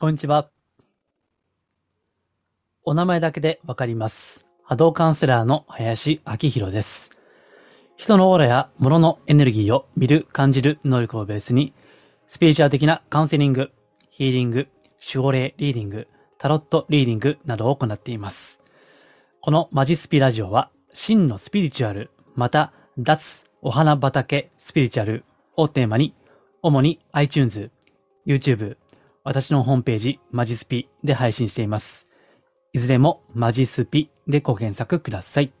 こんにちは。お名前だけでわかります。波動カウンセラーの林明宏です。人のオーラや物のエネルギーを見る、感じる能力をベースに、スピリチュアル的なカウンセリング、ヒーリング、守護霊リーディング、タロットリーディングなどを行っています。このマジスピラジオは、真のスピリチュアル、また、脱お花畑スピリチュアルをテーマに、主に iTunes、YouTube、私のホームページ、マジスピで配信しています。いずれもマジスピでご検索ください。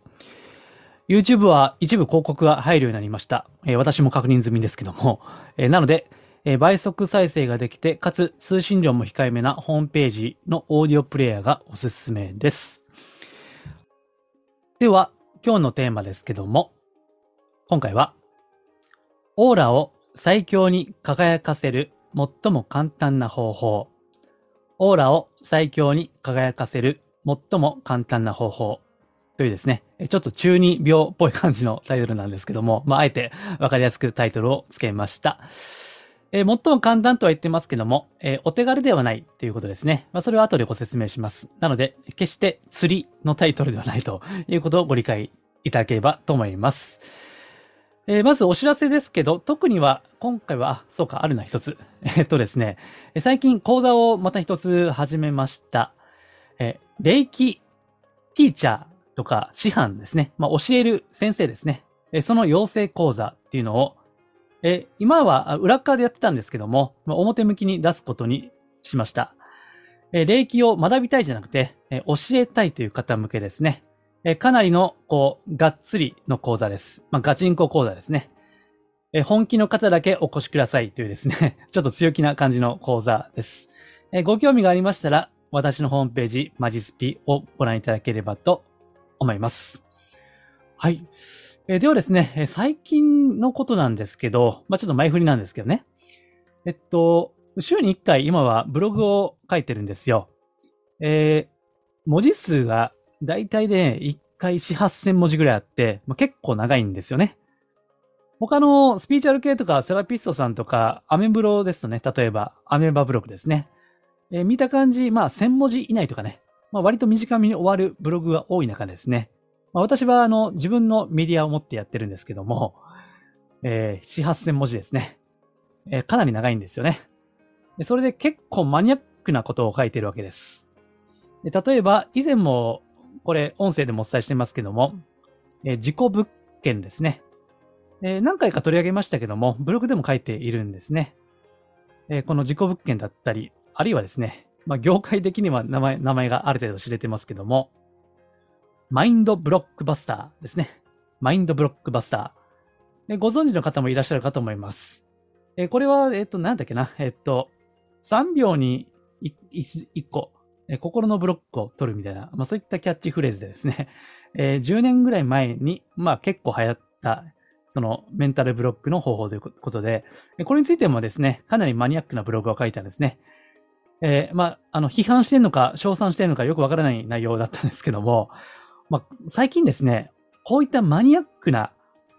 YouTube は一部広告が入るようになりました。えー私も確認済みですけども。えーなので、えー倍速再生ができて、かつ通信量も控えめなホームページのオーディオプレイヤーがおすすめです。では、今日のテーマですけども、今回は、オーラを最強に輝かせる最も簡単な方法。オーラを最強に輝かせる最も簡単な方法。というですね、ちょっと中二病っぽい感じのタイトルなんですけども、まあ、あえてわかりやすくタイトルを付けました。えー最も簡単とは言ってますけども、えーお手軽ではないということですね。まあ、それは後でご説明します。なので、決して釣りのタイトルではないということをご理解いただければと思います。えーまずお知らせですけど、特には、今回は、あ、そうか、あるな、一つ。えっとですね、最近講座をまた一つ始めました。えー、霊気ティーチャーとか師範ですね。まあ、教える先生ですね。えその養成講座っていうのを、え今は裏側でやってたんですけども、まあ、表向きに出すことにしました。えー霊気を学びたいじゃなくて、え教えたいという方向けですね。えかなりの、こう、がっつりの講座です。まあ、ガチンコ講座ですね。え本気の方だけお越しくださいというですね、ちょっと強気な感じの講座です。えご興味がありましたら、私のホームページ、マジスピをご覧いただければと思います。はい。えではですね、え最近のことなんですけど、まあ、ちょっと前振りなんですけどね。えっと、週に1回今はブログを書いてるんですよ。えー文字数がだいたいね、1回4、8000文字ぐらいあって、まあ、結構長いんですよね。他のスピーチャル系とかセラピストさんとか、アメブロですとね、例えばアメバブログですね。えー見た感じ、まあ千文字以内とかね、まあ割と短めに終わるブログが多い中ですね。まあ、私はあの自分のメディアを持ってやってるんですけども、えー、4、8000文字ですね。えーかなり長いんですよね。それで結構マニアックなことを書いてるわけです。で例えば、以前も、これ音声でもお伝えしてますけども、えー自己物件ですね。えー何回か取り上げましたけども、ブログでも書いているんですね。えーこの自己物件だったり、あるいはですね、まあ、業界的には名前、名前がある程度知れてますけども、マインドブロックバスターですね。マインドブロックバスター。えーご存知の方もいらっしゃるかと思います。えーこれは、えっ、と、なんだっけな、えっ、と、3秒に 1, 個、え心のブロックを取るみたいな、まあそういったキャッチフレーズでですね、えー10年ぐらい前に、まあ結構流行った、そのメンタルブロックの方法ということで、これについてもですね、かなりマニアックなブログを書いたんですね。えーまあ、あの、批判してんのか、称賛してんのかよくわからない内容だったんですけども、まあ、最近ですね、こういったマニアックな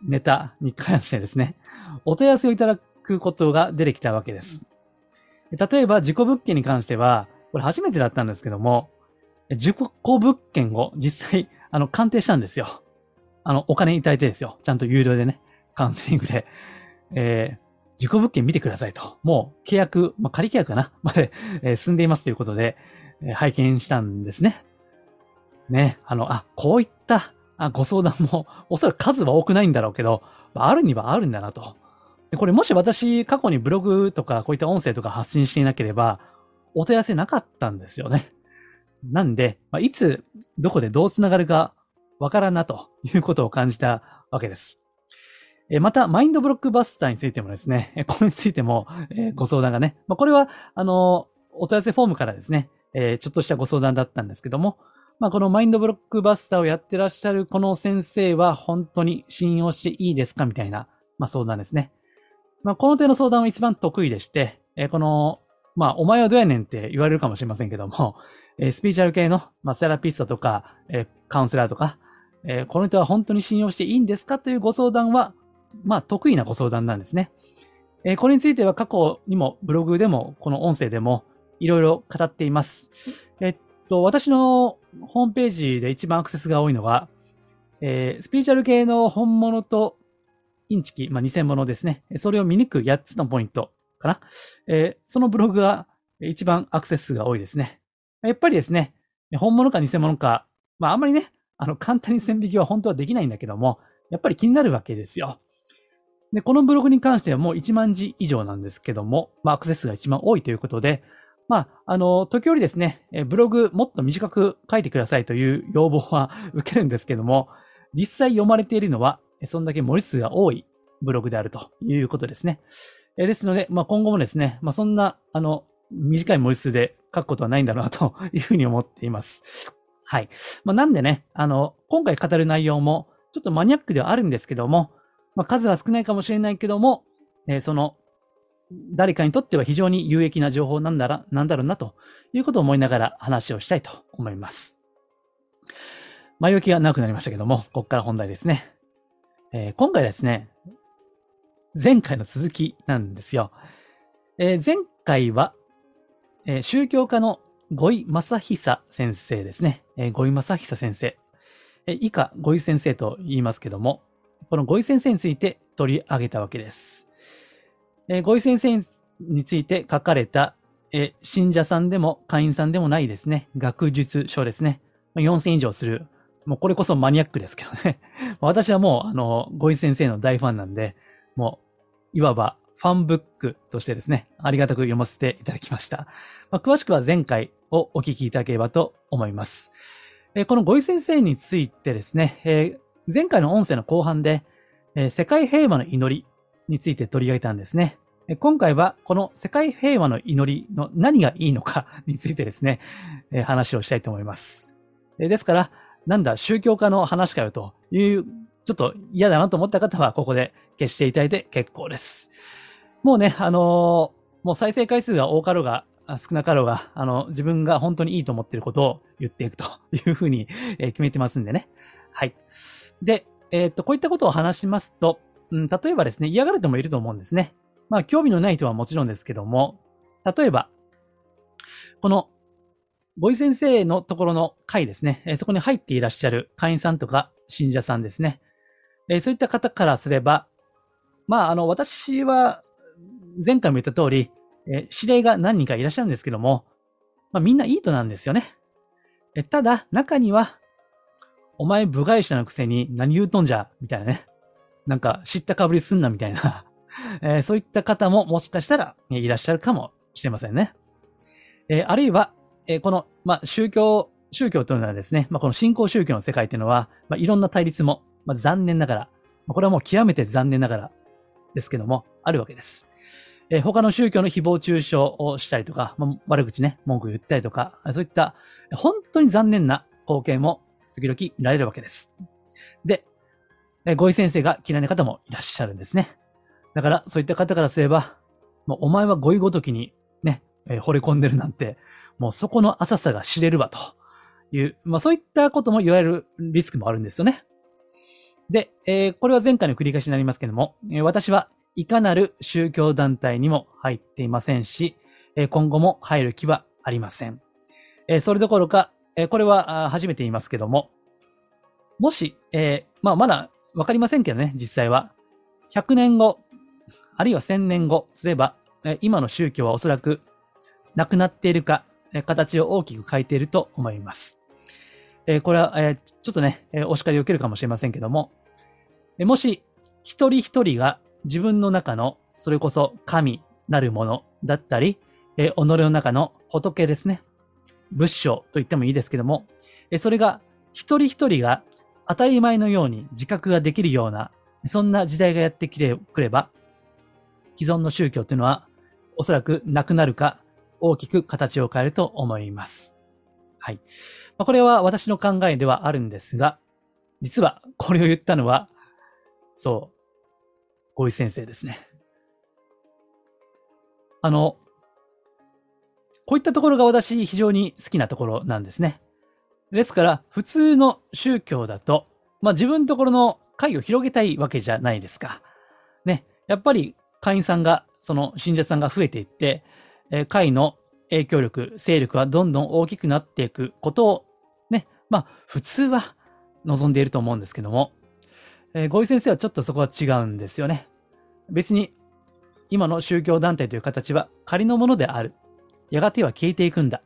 ネタに関してですね、お問い合わせをいただくことが出てきたわけです。例えば、自己物件に関しては、これ初めてだったんですけども、自己物件を実際、あの、鑑定したんですよ。あの、お金いただいてですよ。ちゃんと有料でね、カウンセリングで。えー自己物件見てくださいと。もう契約、まあ、仮契約かなまで、えー進んでいますということで、えー拝見したんですね。ね、あの、あ、こういったあご相談も、おそらく数は多くないんだろうけど、まああるにはあるんだなと。でこれもし私、過去にブログとかこういった音声とか発信していなければ、お問い合わせなかったんですよね。なんで、まあ、いつ、どこでどう繋がるかわからんなということを感じたわけです。えまた、マインドブロックバスターについてもですね、これについても、えご相談がね、まあ、これは、あのお問い合わせフォームからですね、えちょっとしたご相談だったんですけども、まあ、このマインドブロックバスターをやってらっしゃるこの先生は本当に信用していいですかみたいな、まあ、相談ですね。まあ、この手の相談は一番得意でして、えこの、まあ、お前はどうやねんって言われるかもしれませんけども、えースピーチャル系の、まあ、セラピストとか、えーカウンセラーとか、えーこの人は本当に信用していいんですかというご相談は、まあ、得意なご相談なんですね。えーこれについては過去にもブログでも、この音声でも、いろいろ語っています。えっと、私のホームページで一番アクセスが多いのが、えー、スピーチャル系の本物とインチキ、まあ、偽物ですね。それを見抜く8つのポイントかな。えー、そのブログが一番アクセス数が多いですね。やっぱりですね、本物か偽物か、まああんまりね、あの簡単に線引きは本当はできないんだけども、やっぱり気になるわけですよ。で、このブログに関してはもう1万字以上なんですけども、まあアクセス数が一番多いということで、まあ、あの、時折ですね、ブログもっと短く書いてくださいという要望は 受けるんですけども、実際読まれているのは、そんだけ文字数が多いブログであるということですね。えですので、まあ、今後もですね、まあ、そんな、あの、短い文字数で書くことはないんだろうなと いうふうに思っています。はい。まあ、なんでね、あの、今回語る内容も、ちょっとマニアックではあるんですけども、まあ、数は少ないかもしれないけども、えー、その、誰かにとっては非常に有益な情報なんだら、なんだろうなということを思いながら話をしたいと思います。前置きが長くなりましたけども、ここから本題ですね。えー、今回ですね、前回の続きなんですよ。えー、前回は、えー、宗教家の五井正久先生ですね。えー、五井正久先生。えー、以下、五井先生と言いますけども、この五井先生について取り上げたわけです。えー、五井先生について書かれた、えー、信者さんでも会員さんでもないですね、学術書ですね。4000以上するもうこれこそマニアックですけどね。私はもう、あの、ゴイ先生の大ファンなんで、もう、いわばファンブックとしてですね、ありがたく読ませていただきました。まあ、詳しくは前回をお聞きいただければと思います。えー、このゴイ先生についてですね、えー、前回の音声の後半で、えー、世界平和の祈りについて取り上げたんですね。今回はこの世界平和の祈りの何がいいのか についてですね、話をしたいと思います。ですから、なんだ、宗教家の話かよという、ちょっと嫌だなと思った方は、ここで消していただいて結構です。もうね、あのー、もう再生回数が多かろうが、少なかろうが、あの、自分が本当にいいと思っていることを言っていくというふうに、え決めてますんでね。はい。で、えー、っと、こういったことを話しますと、うん、例えばですね、嫌がる人もいると思うんですね。まあ、興味のない人はもちろんですけども、例えば、このボイ先生のところの会ですね、えそこに入っていらっしゃる会員さんとか信者さんですね。えそういった方からすれば、まあ、あの、私は前回も言った通り、え指令が何人かいらっしゃるんですけども、まあ、みんないい人なんですよね。えただ、中には、お前部外者のくせに何言うとんじゃ、みたいなね。なんか知ったかぶりすんな、みたいな えー、そういった方ももしかしたらいらっしゃるかもしれませんね。えー、あるいは、えー、この、まあ、宗教、宗教というのはですね、まあ、この信仰宗教の世界というのは、まあ、いろんな対立も、まあ、残念ながら、まあ、これはもう極めて残念ながらですけども、あるわけです。えー、他の宗教の誹謗中傷をしたりとか、まあ、悪口ね、文句言ったりとか、そういった本当に残念な光景も時々見られるわけです。で、えー、ご意先生が嫌いな方もいらっしゃるんですね。だから、そういった方からすれば、もうお前は語彙ごときにね、えー、惚れ込んでるなんて、もうそこの浅さが知れるわという、まあそういったことも言われるリスクもあるんですよね。で、えー、これは前回の繰り返しになりますけども、えー、私はいかなる宗教団体にも入っていませんし、えー、今後も入る気はありません。え、それどころか、え、これは初めて言いますけども、もし、え、まあまだわかりませんけどね、実際は。100年後、あるいは1000年後すれば、え、今の宗教はおそらくなくなっているか、え形を大きく変えていると思います。えこれは、えちょっとね、えお叱りを受けるかもしれませんけども、もし一人一人が自分の中のそれこそ神なるものだったり、え己の中の仏ですね。仏性と言ってもいいですけども、えそれが一人一人が当たり前のように自覚ができるような、そんな時代がやってきてくれば、既存の宗教というのはおそらくなくなるか大きく形を変えると思います。はい。まあ、これは私の考えではあるんですが、実はこれを言ったのは、そう、ゴイ先生ですね。あの、こういったところが私非常に好きなところなんですね。ですから、普通の宗教だと、まあ自分のところの会を広げたいわけじゃないですか。ね。やっぱり会員さんが、その信者さんが増えていって、え会の影響力、勢力はどんどん大きくなっていくことを、ね、まあ、普通は望んでいると思うんですけども、えー、ゴイ先生はちょっとそこは違うんですよね。別に、今の宗教団体という形は仮のものである。やがては消えていくんだ。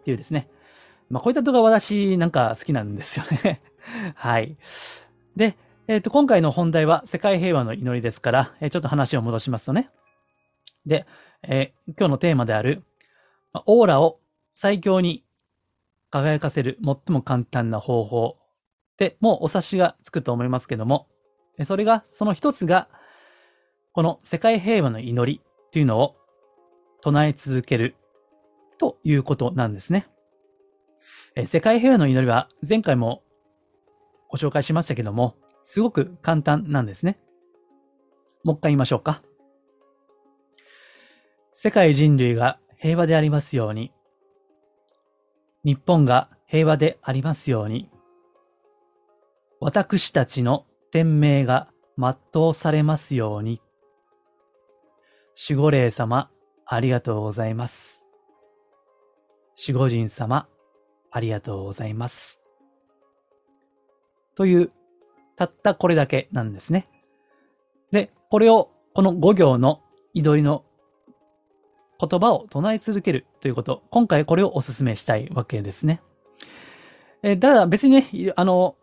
っていうですね。まあ、こういった動画私なんか好きなんですよね。はい。で、えっ、ー、と、今回の本題は世界平和の祈りですから、えー、ちょっと話を戻しますとね。で、えー、今日のテーマである、オーラを最強に輝かせる最も簡単な方法でもうお察しがつくと思いますけども、それが、その一つが、この世界平和の祈りというのを唱え続けるということなんですね。世界平和の祈りは前回もご紹介しましたけども、すごく簡単なんですね。もう一回言いましょうか。世界人類が平和でありますように。日本が平和でありますように。私たちの天命が全うされますように。守護霊様、ありがとうございます。守護神様、ありがとうございます。という、たったこれだけなんですね。で、これを、この5行の祈りの言葉を唱え続けるということ。今回これをお勧めしたいわけですね。えただ別にね、あの、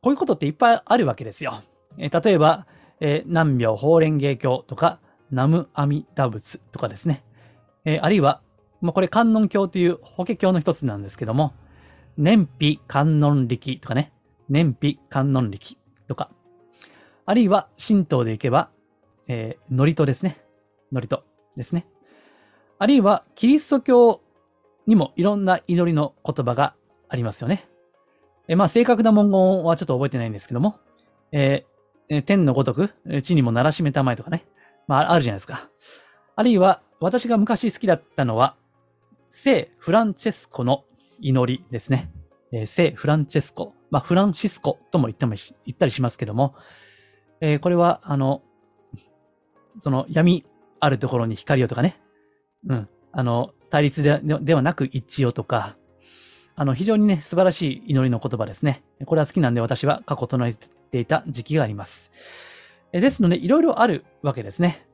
こういうことっていっぱいあるわけですよ。え例えば、え南病法蓮華経とか、南無阿弥陀仏とかですね。えあるいは、まあ、これ観音経という法華経の一つなんですけども、燃費観音力とかね、燃費観音力とか、あるいは神道でいけば、えー、祝詞ですね。祝詞ですね。あるいは、キリスト教にもいろんな祈りの言葉がありますよね。えまあ、正確な文言はちょっと覚えてないんですけども、えー、天のごとく、地にもならしめたまえとかね。まあ、あるじゃないですか。あるいは、私が昔好きだったのは、聖フランチェスコの祈りですね。えー、聖フランチェスコ。まあ、フランシスコとも言っても言ったりしますけども、えー、これは、あの、その闇あるところに光をとかね、うん。あの、対立でではなく一致をとか、あの、非常にね、素晴らしい祈りの言葉ですね。これは好きなんで私は過去唱えていた時期があります。ですので、いろいろあるわけですね。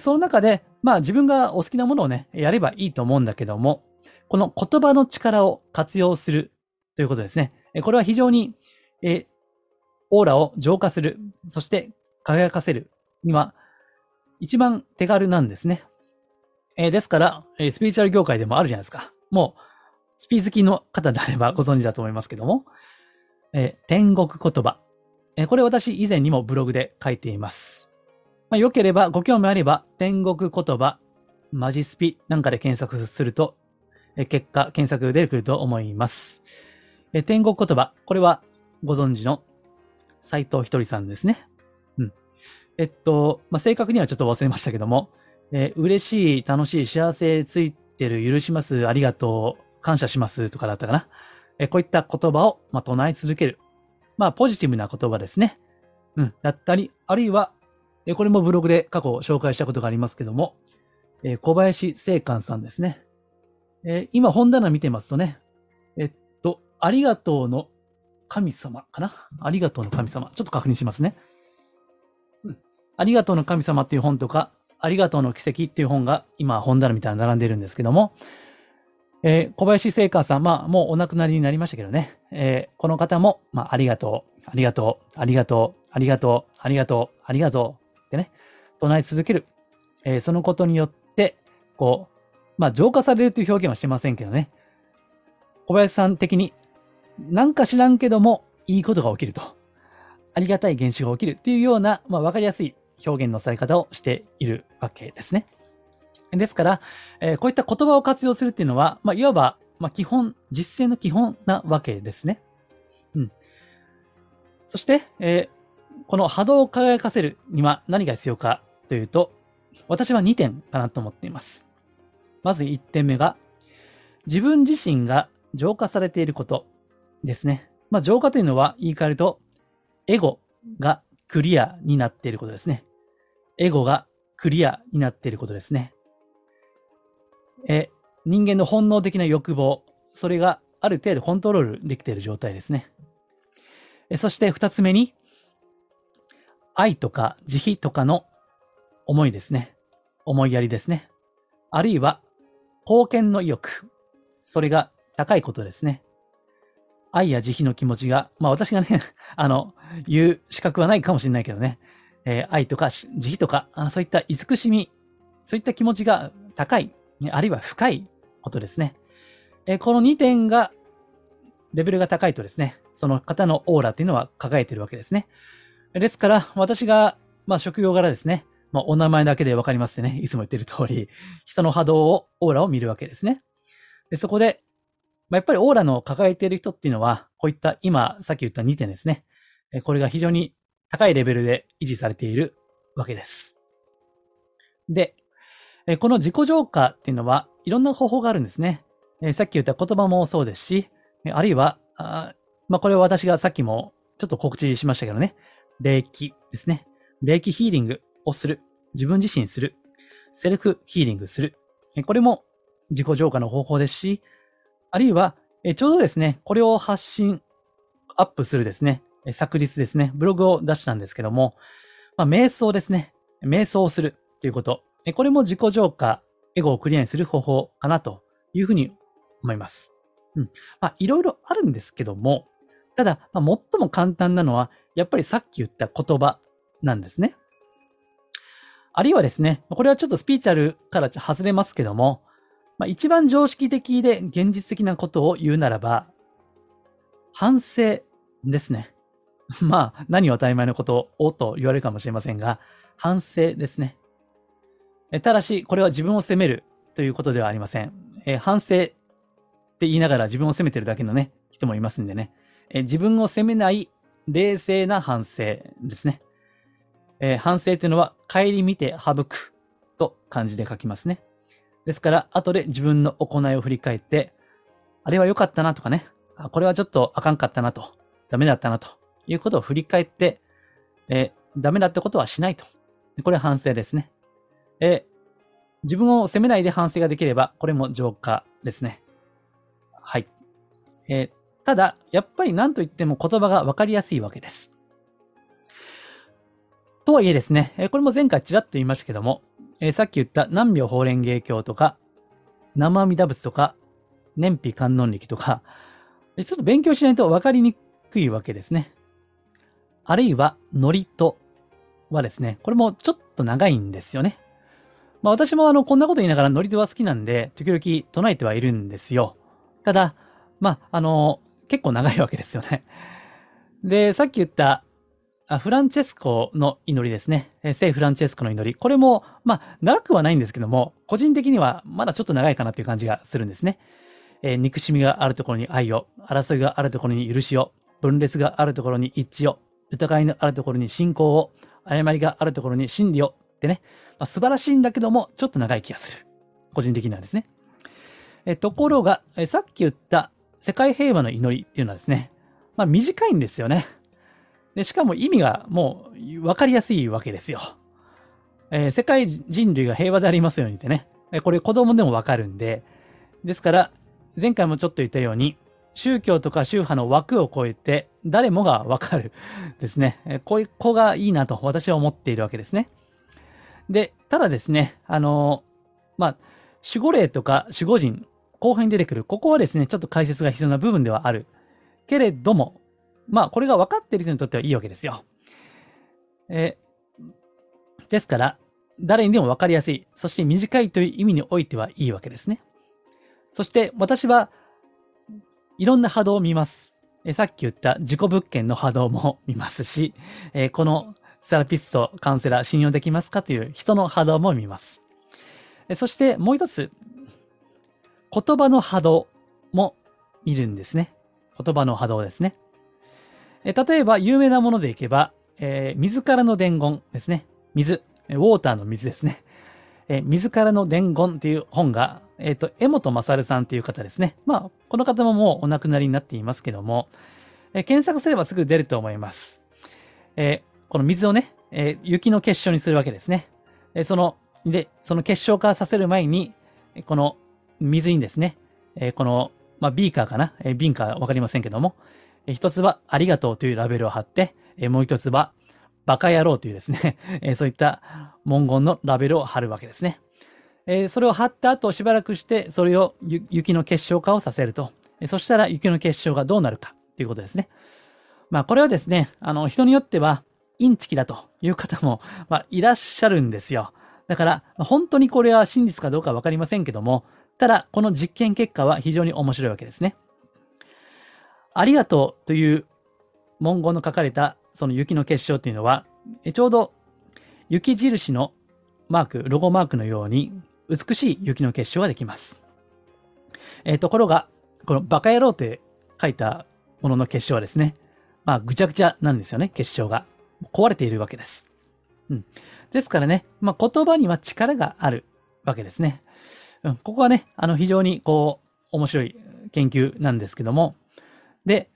その中で、まあ自分がお好きなものをね、やればいいと思うんだけども、この言葉の力を活用するということですね。これは非常に、えオーラを浄化する、そして輝かせるには一番手軽なんですね。え、ですから、スピリチュアル業界でもあるじゃないですか。もう、スピー好きの方であればご存知だと思いますけども、えー、天国言葉。えこれ私以前にもブログで書いています。まあ、よければご興味あれば、天国言葉、マジスピなんかで検索すると、え結果、検索出てくると思います。え天国言葉、これはご存知の斎藤ひとりさんですね。うん。えっと、まあ、正確にはちょっと忘れましたけども、えー、嬉しい、楽しい、幸せついてる、許します、ありがとう、感謝しますとかだったかな。え、こういった言葉を、ま、唱え続ける。まあ、ポジティブな言葉ですね。うん、だったり、あるいは、え、これもブログで過去紹介したことがありますけども、え、小林聖寛さんですね。え、今本棚見てますとね、えっと、ありがとうの神様かなありがとうの神様。ちょっと確認しますね。うんありがとうの神様っていう本とか、ありがとうの奇跡っていう本が今本棚みたいな並んでるんですけども、えー、小林聖華さん、まあもうお亡くなりになりましたけどね、えー、この方も、まあありがとう、ありがとう、ありがとう、ありがとう、ありがとう、ありがとう。ってね、唱え続ける。えー、そのことによって、こう、まあ浄化されるという表現はしてませんけどね、小林さん的に、なんか知らんけども、いいことが起きると。ありがたい現象が起きるっていうような、まあわかりやすい表現のされ方をしているわけですね。ですから、えー、こういった言葉を活用するっていうのは、まあ、いわば、まあ、基本、実践の基本なわけですね。うん。そして、えー、この波動を輝かせるには何が必要かというと、私は2点かなと思っています。まず1点目が、自分自身が浄化されていることですね。まあ、浄化というのは言い換えると、エゴがクリアになっていることですね。エゴがクリアになっていることですね。え人間の本能的な欲望、それがある程度コントロールできている状態ですね。えそして二つ目に、愛とか慈悲とかの思いですね。思いやりですね。あるいは、貢献の意欲。それが高いことですね。愛や慈悲の気持ちが、まあ私がね、あの、言う資格はないかもしれないけどね、えー、愛とか慈悲とか、そういった慈しみ、そういった気持ちが高い、あるいは深いことですね。え、この2点が、レベルが高いとですね、その方のオーラっていうのは輝いてるわけですね。ですから、私が、まあ職業柄ですね、まあお名前だけでわかりますね、いつも言ってる通り、人の波動を、オーラを見るわけですね。でそこで、まあ、やっぱりオーラの抱えている人っていうのは、こういった今、さっき言った2点ですね。これが非常に高いレベルで維持されているわけです。で、えこの自己浄化っていうのは、いろんな方法があるんですね。えさっき言った言葉もそうですし、あるいは、あまあ、これは私がさっきもちょっと告知しましたけどね。霊気ですね。霊気ヒーリングをする。自分自身する。セルフヒーリングする。これも自己浄化の方法ですし、あるいは、えちょうどですね、これを発信、アップするですね、昨日ですね、ブログを出したんですけども、まあ、瞑想ですね。瞑想をするということ。これも自己浄化、エゴをクリアにする方法かなというふうに思います。うん。まあ、いろいろあるんですけども、ただ、まあ、最も簡単なのは、やっぱりさっき言った言葉なんですね。あるいはですね、これはちょっとスピーチャルから外れますけども、まあ、一番常識的で現実的なことを言うならば、反省ですね。まあ、何を当たり前のことをと言われるかもしれませんが、反省ですね。ただし、これは自分を責めるということではありません。え反省って言いながら自分を責めてるだけのね、人もいますんでね。え自分を責めない冷静な反省ですね。え反省っていうのは、帰り見て省くと漢字で書きますね。ですから、後で自分の行いを振り返って、あれは良かったなとかね、あこれはちょっとあかんかったなと、ダメだったなということを振り返って、えー、ダメだってことはしないと。これは反省ですね。え、自分を責めないで反省ができれば、これも浄化ですね。はい。え、ただ、やっぱり何と言っても言葉がわかりやすいわけです。とはいえですね、これも前回ちらっと言いましたけども、え、さっき言った南明法蓮華経とか、生阿弥陀仏とか、燃費観音力とか、ちょっと勉強しないと分かりにくいわけですね。あるいは、ノリとはですね、これもちょっと長いんですよね。まあ私もあの、こんなこと言いながらノリとは好きなんで、時々唱えてはいるんですよ。ただ、まあ、あの、結構長いわけですよね。で、さっき言ったフランチェスコの祈りですね。聖フランチェスコの祈り。これも、まあ、長くはないんですけども、個人的にはまだちょっと長いかなっていう感じがするんですね。えー、憎しみがあるところに愛を、争いがあるところに許しを、分裂があるところに一致を、疑いのあるところに信仰を、誤りがあるところに真理をってね、まあ、素晴らしいんだけども、ちょっと長い気がする。個人的にはですね。えところが、えさっき言った世界平和の祈りっていうのはですね、まあ短いんですよね。で、しかも意味がもう分かりやすいわけですよ。えー、世界人類が平和でありますようにってね。これ子供でもわかるんで。ですから、前回もちょっと言ったように、宗教とか宗派の枠を超えて誰もがわかるですね。こういう子がいいなと私は思っているわけですね。で、ただですね、あのまあ、守護霊とか守護人、後半に出てくる、ここはですね、ちょっと解説が必要な部分ではある。けれども、まあ、これが分かっている人にとってはいいわけですよ。え、ですから、誰にでも分かりやすい、そして短いという意味においてはいいわけですね。そして私はいろんな波動を見ます。えさっき言った自己物件の波動も見ますし、えー、このセラピスト、カウンセラー信用できますかという人の波動も見ます。そしてもう一つ、言葉の波動も見るんですね。言葉の波動ですね。例えば、有名なものでいけば、えー、水からの伝言ですね。水、ウォーターの水ですね。えー、水からの伝言っていう本が、えっ、ー、と、江本勝さんっていう方ですね。まあ、この方ももうお亡くなりになっていますけども、え検索すればすぐ出ると思います。えこの水をね、え雪の結晶にするわけですね。えその、で、その結晶化させる前に、この水にですね、えーこの、まあ、ビーカーかな、えー、瓶かわかりませんけども、えー一つはありがとうというラベルを貼って、えーもう一つはバカ野郎というですね、えーそういった文言のラベルを貼るわけですね。えーそれを貼った後しばらくして、それを雪の結晶化をさせると。えーそしたら雪の結晶がどうなるかということですね。まあこれはですね、あの人によってはインチキだという方も、まあ、いらっしゃるんですよ。だから、本当にこれは真実かどうかわかりませんけども、ただ、この実験結果は非常に面白いわけですね。ありがとうという文言の書かれたその雪の結晶というのは、ちょうど雪印のマーク、ロゴマークのように美しい雪の結晶ができます。えーところが、このバカ野郎って書いたものの結晶はですね、まあぐちゃぐちゃなんですよね、結晶が。壊れているわけです。うん。ですからね、まあ言葉には力があるわけですね。うん。ここはね、あの非常にこう、面白い研究なんですけども、で、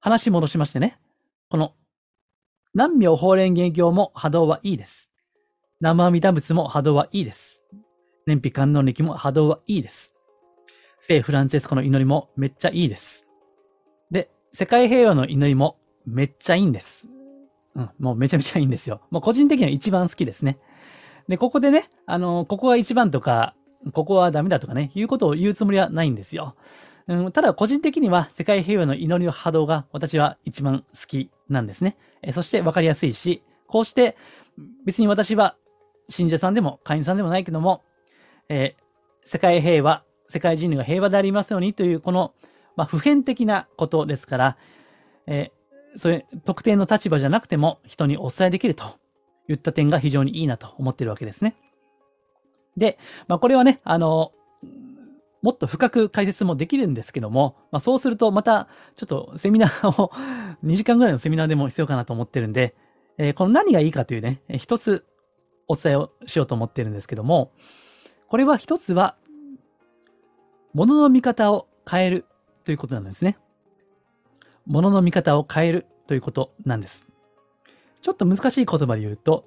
話戻しましてね、この、南明法蓮華経も波動はいいです。生阿弥陀仏も波動はいいです。燃費観音力も波動はいいです。聖フランチェスコの祈りもめっちゃいいです。で、世界平和の祈りもめっちゃいいんです。うん、もうめちゃめちゃいいんですよ。もう個人的には一番好きですね。で、ここでね、あの、ここが一番とか、ここはダメだとかね、いうことを言うつもりはないんですよ。うん、ただ個人的には世界平和の祈りの波動が私は一番好きなんですね。えそして分かりやすいし、こうして別に私は信者さんでも会員さんでもないけども、えー世界平和、世界人類が平和でありますようにというこの、まあ、普遍的なことですから、えーそれ、特定の立場じゃなくても人にお伝えできるといった点が非常にいいなと思ってるわけですね。で、まあ、これはね、あの、もっと深く解説もできるんですけども、まあ、そうするとまたちょっとセミナーを 2時間ぐらいのセミナーでも必要かなと思ってるんで、えーこの何がいいかというね、一つお伝えをしようと思ってるんですけども、これは一つは、物の見方を変えるということなんですね。物の見方を変えるということなんです。ちょっと難しい言葉で言うと、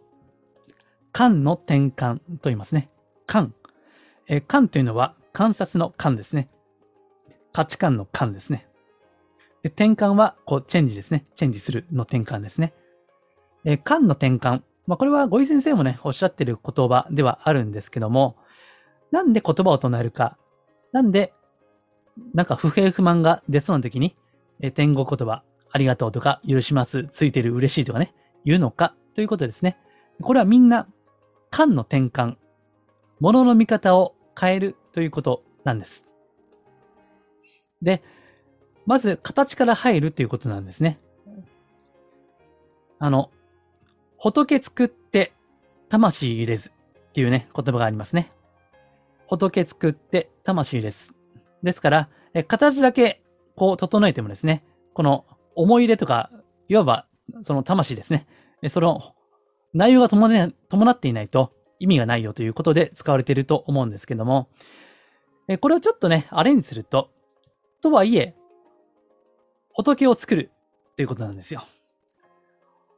観の転換と言いますね。観。えー観というのは観察の観ですね。価値観の観ですね。で転換は、こう、チェンジですね。チェンジするの転換ですね。えー観の転換。まあ、これは、ごい先生もね、おっしゃってる言葉ではあるんですけども、なんで言葉を唱えるか。なんで、なんか不平不満が出そうな時に、え天語言葉、ありがとうとか、許します、ついてる、嬉しいとかね、言うのかということですね。これはみんな、観の転換、物の見方を変えるということなんです。で、まず形から入るということなんですね。あの、仏作って魂入れずっていうね、言葉がありますね。仏作って魂入れず。ですから、え形だけこう整えてもですね、この思い入れとか、いわばその魂ですね。えその内容が伴っていないと意味がないよということで使われていると思うんですけども、これをちょっとね、アレンジすると、とはいえ、仏を作るということなんですよ。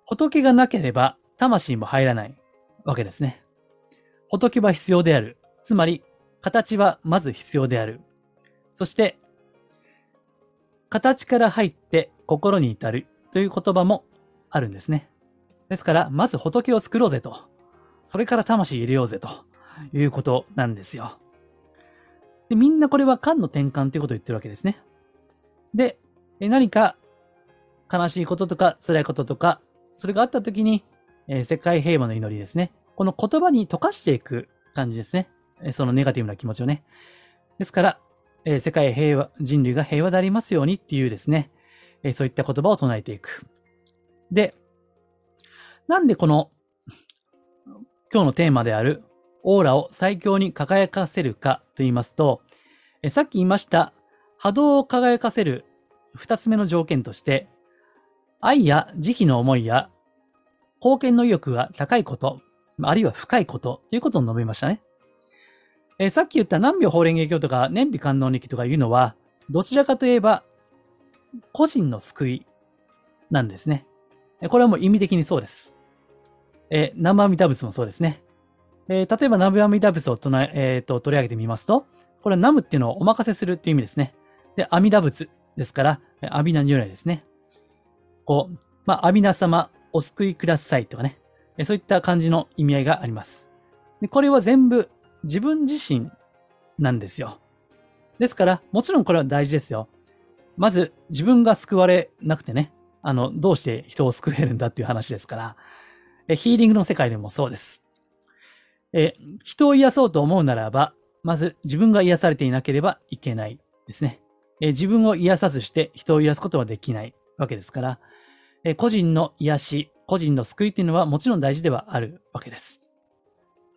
仏がなければ魂も入らないわけですね。仏は必要である。つまり、形はまず必要である。そして、形から入って心に至るという言葉もあるんですね。ですから、まず仏を作ろうぜと。それから魂入れようぜということなんですよ。でみんなこれは観の転換ということを言ってるわけですね。で、え何か悲しいこととか辛いこととか、それがあった時に、え世界平和の祈りですね。この言葉に溶かしていく感じですね。そのネガティブな気持ちをね。ですから、えー世界平和、人類が平和でありますようにっていうですね、えーそういった言葉を唱えていく。で、なんでこの、今日のテーマである、オーラを最強に輝かせるかと言いますと、えさっき言いました、波動を輝かせる二つ目の条件として、愛や慈悲の思いや貢献の意欲が高いこと、あるいは深いことということを述べましたね。えーさっき言った南明法蓮華経とか年美観音力とかいうのは、どちらかといえば、個人の救いなんですね。これはもう意味的にそうです。えー南無阿弥陀仏もそうですね。えー例えば南無阿弥陀仏を唱え、えーと取り上げてみますと、これはナムっていうのをお任せするっていう意味ですね。で、阿弥陀仏ですから、阿弥陀如来ですね。こう、まあ、阿弥陀様、お救いくださいとかね。そういった感じの意味合いがあります。でこれは全部自分自身なんですよ。ですから、もちろんこれは大事ですよ。まず、自分が救われなくてね、あの、どうして人を救えるんだっていう話ですから、えヒーリングの世界でもそうです。え人を癒そうと思うならば、まず自分が癒されていなければいけないですね。え自分を癒さずして人を癒すことはできないわけですから、え個人の癒し、個人の救いっていうのはもちろん大事ではあるわけです。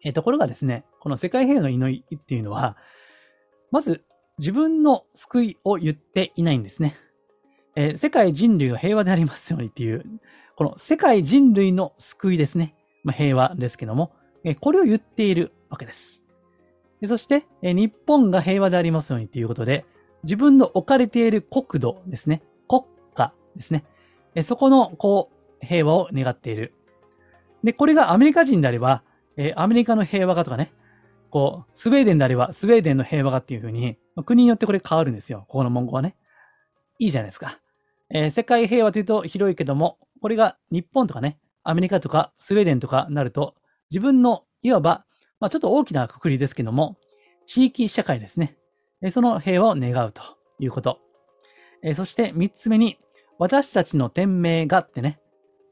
えところがですね、この世界平和の祈りっていうのは、まず自分の救いを言っていないんですね。えー、世界人類が平和でありますようにっていう、この世界人類の救いですね。まあ、平和ですけども、えー、これを言っているわけです。でそして、えー、日本が平和でありますようにということで、自分の置かれている国土ですね。国家ですね。えそこの、こう、平和を願っている。で、これがアメリカ人であれば、えアメリカの平和がとかね、こう、スウェーデンであれば、スウェーデンの平和がっていうふうに、国によってこれ変わるんですよ。ここの文言はね。いいじゃないですか。えー、世界平和というと広いけども、これが日本とかね、アメリカとかスウェーデンとかなると、自分のいわば、まあ、ちょっと大きなくくりですけども、地域社会ですね。えー、その平和を願うということ。えー、そして三つ目に、私たちの天命がってね、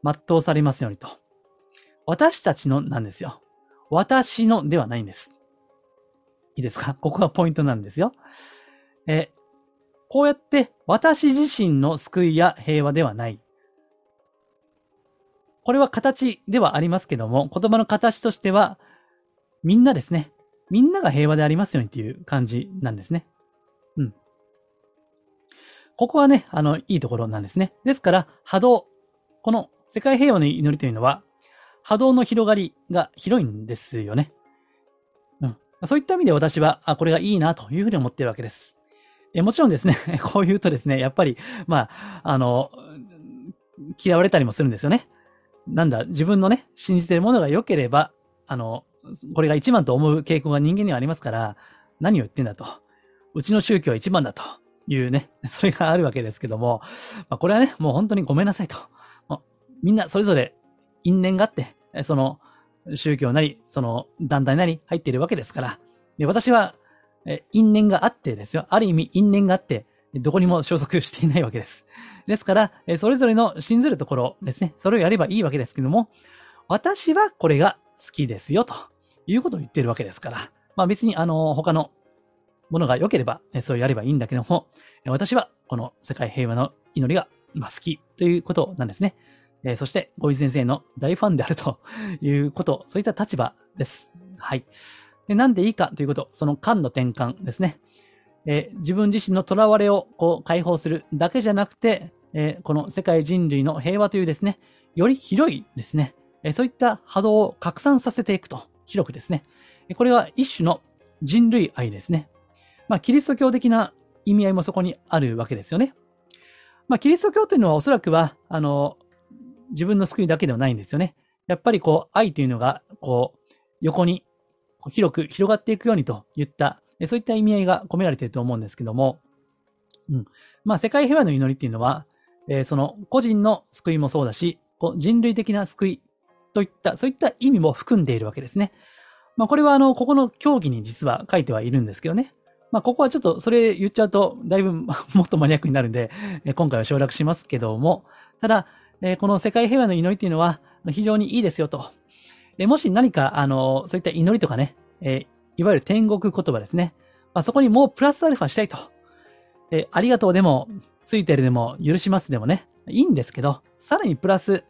全うされますようにと。私たちのなんですよ。私のではないんです。いいですか？ここがポイントなんですよ。えこうやって私自身の救いや平和ではない。これは形ではありますけども、言葉の形としては、みんなですね。みんなが平和でありますようにっていう感じなんですね。うん。ここはね、あの、いいところなんですね。ですから、波動。この世界平和の祈りというのは、波動の広がりが広いんですよね。うん。そういった意味で私は、あ、これがいいなというふうに思っているわけです。えもちろんですね、こう言うとですね、やっぱり、まあ、あの、嫌われたりもするんですよね。なんだ、自分のね、信じてるものが良ければ、あの、これが一番と思う傾向が人間にはありますから、何を言ってんだと。うちの宗教は一番だというね、それがあるわけですけども、まあ、これはね、もう本当にごめんなさいと。みんなそれぞれ因縁があって、その宗教なり、その団体なり入っているわけですから、で私はえ因縁があってですよ。ある意味因縁があって、どこにも所属していないわけです。ですから、えそれぞれの信ずるところですね。それをやればいいわけですけども、私はこれが好きですよ、ということを言ってるわけですから。まあ別に、あの、他のものが良ければ、そうやればいいんだけども、私はこの世界平和の祈りが、好きということなんですね。えそして、小井先生の大ファンであると いうこと、そういった立場です。はい。で、なんでいいかということ、その感の転換ですね。えー、自分自身の囚われをこう解放するだけじゃなくて、えー、この世界人類の平和というですね、より広いですね、え、そういった波動を拡散させていくと、広くですね。これは一種の人類愛ですね。まあ、キリスト教的な意味合いもそこにあるわけですよね。まあ、キリスト教というのはおそらくは、あの、自分の救いだけではないんですよね。やっぱりこう、愛というのが、こう、横に広く広がっていくようにといった、そういった意味合いが込められていると思うんですけども、うん。まあ、世界平和の祈りっていうのは、えー、その個人の救いもそうだし、こう人類的な救いといった、そういった意味も含んでいるわけですね。まあ、これはあの、ここの競技に実は書いてはいるんですけどね。まあ、ここはちょっとそれ言っちゃうと、だいぶ もっとマニアックになるんで、今回は省略しますけども、ただ、えこの世界平和の祈りっていうのは非常にいいですよと。で、もし何か、あの、そういった祈りとかね、えー、いわゆる天国言葉ですね。まあ、そこにもうプラスアルファしたいと。え、ありがとうでも、ついてるでも、許しますでもね、いいんですけど、さらにプラス、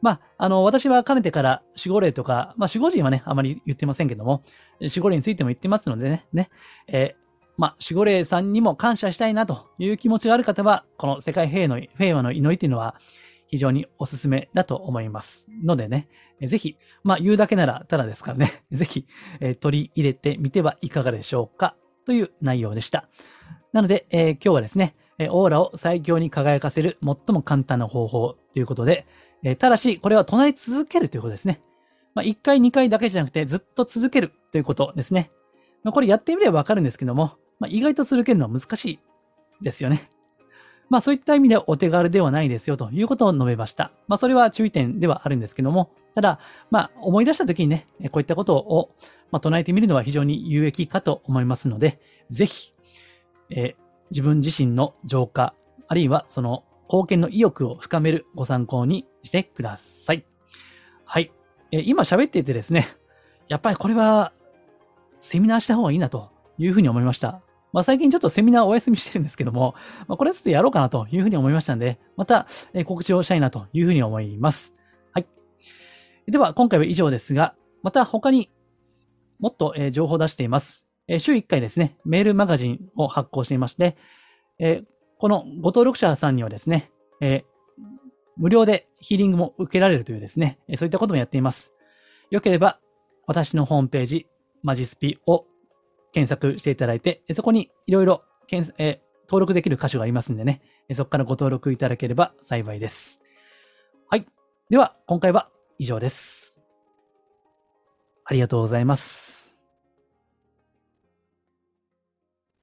まあ、あの、私はかねてから守護霊とか、まあ、守護神はね、あまり言ってませんけども、守護霊についても言ってますのでね、ね、えー、まあ、守護霊さんにも感謝したいなという気持ちがある方は、この世界平の平和の祈りというのは、非常におすすめだと思います。のでね、ぜひ、まあ言うだけならただですからね、ぜひ、えー、取り入れてみてはいかがでしょうかという内容でした。なので、えー、今日はですね、オーラを最強に輝かせる最も簡単な方法ということで、えー、ただし、これは唱え続けるということですね。まあ、1回、2回だけじゃなくて、ずっと続けるということですね。まあ、これやってみればわかるんですけども、まあ、意外と続けるのは難しいですよね。まあそういった意味でお手軽ではないですよということを述べました。まあそれは注意点ではあるんですけども、ただ、まあ思い出した時にね、こういったことを、まあ、唱えてみるのは非常に有益かと思いますので、ぜひ、え、自分自身の浄化、あるいはその貢献の意欲を深めるご参考にしてください。はい。え、今喋っていてですね、やっぱりこれはセミナーした方がいいなというふうに思いました。まあ、最近ちょっとセミナーお休みしてるんですけども、まあ、これちょっとやろうかなというふうに思いましたので、また、告知をしたいなというふうに思います。はい。では、今回は以上ですが、また他にもっと、情報を出しています。週1回ですね、メールマガジンを発行していまして、このご登録者さんにはですね、無料でヒーリングも受けられるというですね、そういったこともやっています。よければ、私のホームページ、マジスピを検索していただいて、そこにいろいろ登録できる箇所がありますんでね、そこからご登録いただければ幸いです。はい。では、今回は以上です。ありがとうございます。